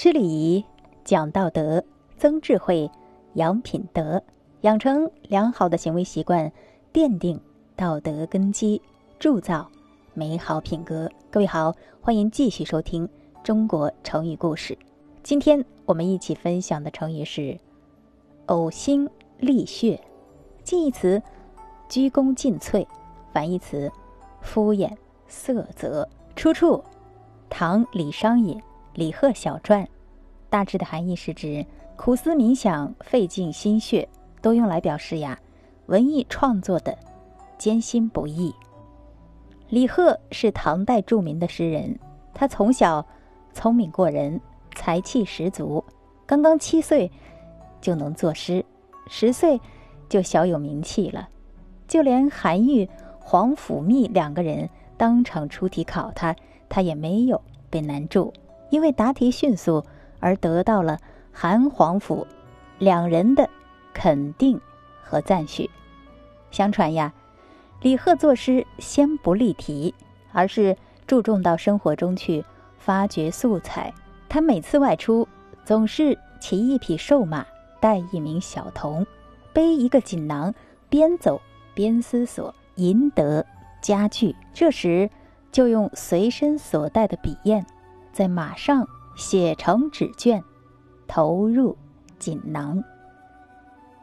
知礼仪，讲道德，增智慧，养品德，养成良好的行为习惯，奠定道德根基，铸造美好品格。各位好，欢迎继续收听中国成语故事。今天我们一起分享的成语是“呕心沥血”。近义词鞠躬尽瘁，反义词敷衍塞责。出处唐李商隐。《李贺小传》大致的含义是指苦思冥想、费尽心血，都用来表示呀文艺创作的艰辛不易。李贺是唐代著名的诗人，他从小聪明过人，才气十足，刚刚七岁就能作诗，十岁就小有名气了。就连韩愈、皇甫谧两个人当场出题考他，他也没有被难住。因为答题迅速而得到了韩皇甫两人的肯定和赞许。相传呀，李贺作诗先不立题，而是注重到生活中去发掘素材。他每次外出，总是骑一匹瘦马，带一名小童，背一个锦囊，边走边思索，赢得佳句。这时就用随身所带的笔砚。在马上写成纸卷，投入锦囊。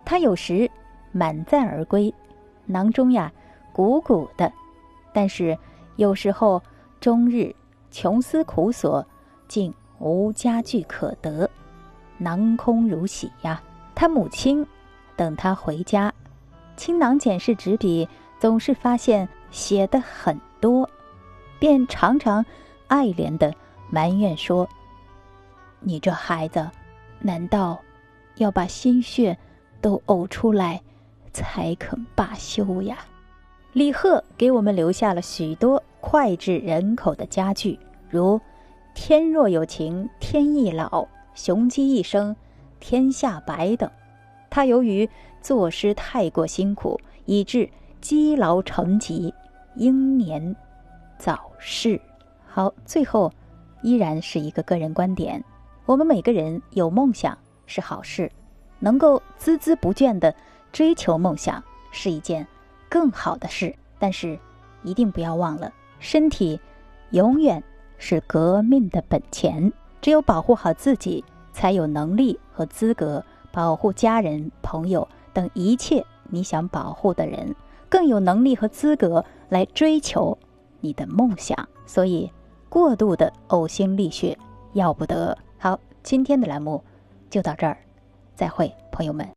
他有时满载而归，囊中呀鼓鼓的；但是有时候终日穷思苦索，竟无家具可得，囊空如洗呀。他母亲等他回家，倾囊检视纸笔，总是发现写的很多，便常常爱怜的。埋怨说：“你这孩子，难道要把心血都呕出来才肯罢休呀？”李贺给我们留下了许多脍炙人口的佳句，如“天若有情天亦老，雄鸡一声天下白”等。他由于作诗太过辛苦，以致积劳成疾，英年早逝。好，最后。依然是一个个人观点。我们每个人有梦想是好事，能够孜孜不倦地追求梦想是一件更好的事。但是，一定不要忘了，身体永远是革命的本钱。只有保护好自己，才有能力和资格保护家人、朋友等一切你想保护的人，更有能力和资格来追求你的梦想。所以。过度的呕心沥血要不得。好，今天的栏目就到这儿，再会，朋友们。